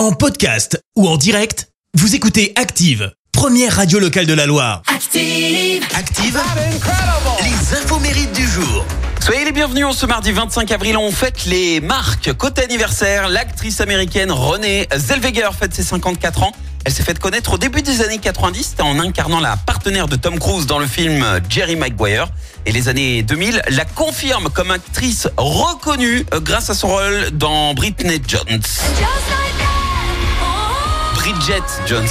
En podcast ou en direct, vous écoutez Active, première radio locale de la Loire. Active. Active, les infos mérites du jour. Soyez les bienvenus en ce mardi 25 avril. On fête les marques. Côté anniversaire, l'actrice américaine Renée Zellweger fête ses 54 ans. Elle s'est faite connaître au début des années 90 en incarnant la partenaire de Tom Cruise dans le film Jerry Maguire. Et les années 2000 la confirme comme actrice reconnue euh, grâce à son rôle dans Britney Jones. Bridget Jones.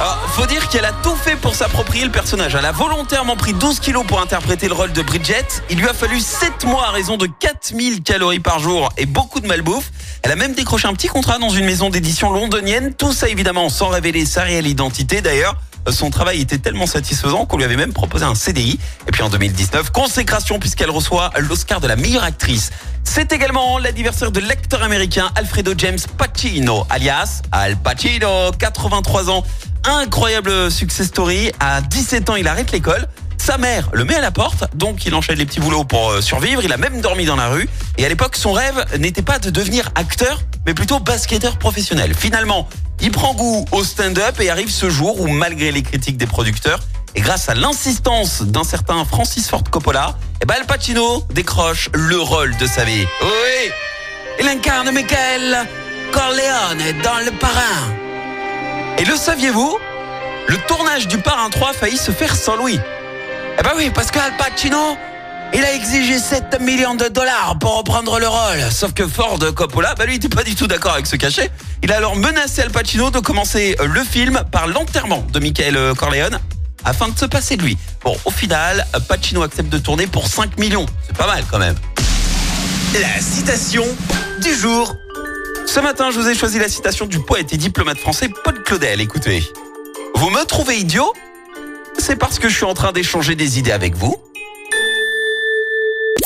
Ah, faut dire qu'elle a tout fait pour s'approprier le personnage. Elle a volontairement pris 12 kilos pour interpréter le rôle de Bridget. Il lui a fallu 7 mois à raison de 4000 calories par jour et beaucoup de malbouffe. Elle a même décroché un petit contrat dans une maison d'édition londonienne. Tout ça évidemment sans révéler sa réelle identité. D'ailleurs, son travail était tellement satisfaisant qu'on lui avait même proposé un CDI. Et puis en 2019, consécration puisqu'elle reçoit l'Oscar de la meilleure actrice. C'est également l'anniversaire de l'acteur américain Alfredo James Pacino, alias Al Pacino, 83 ans. Incroyable success story. À 17 ans, il arrête l'école. Sa mère le met à la porte, donc il enchaîne les petits boulots pour euh, survivre. Il a même dormi dans la rue. Et à l'époque, son rêve n'était pas de devenir acteur, mais plutôt basketteur professionnel. Finalement, il prend goût au stand-up et arrive ce jour où, malgré les critiques des producteurs, et grâce à l'insistance d'un certain Francis Ford Coppola, eh ben Al Pacino décroche le rôle de sa vie. Oui, il incarne Michael Corleone dans Le Parrain. Et le saviez-vous? Le tournage du Parrain 3 a failli se faire sans Louis. Eh ben oui, parce qu'Al Pacino, il a exigé 7 millions de dollars pour reprendre le rôle. Sauf que Ford Coppola, bah lui, il était pas du tout d'accord avec ce cachet. Il a alors menacé Al Pacino de commencer le film par l'enterrement de Michael Corleone afin de se passer de lui. Bon, au final, Pacino accepte de tourner pour 5 millions. C'est pas mal quand même. La citation du jour. Ce matin, je vous ai choisi la citation du poète et diplomate français Paul Claudel. Écoutez. Vous me trouvez idiot? C'est parce que je suis en train d'échanger des idées avec vous.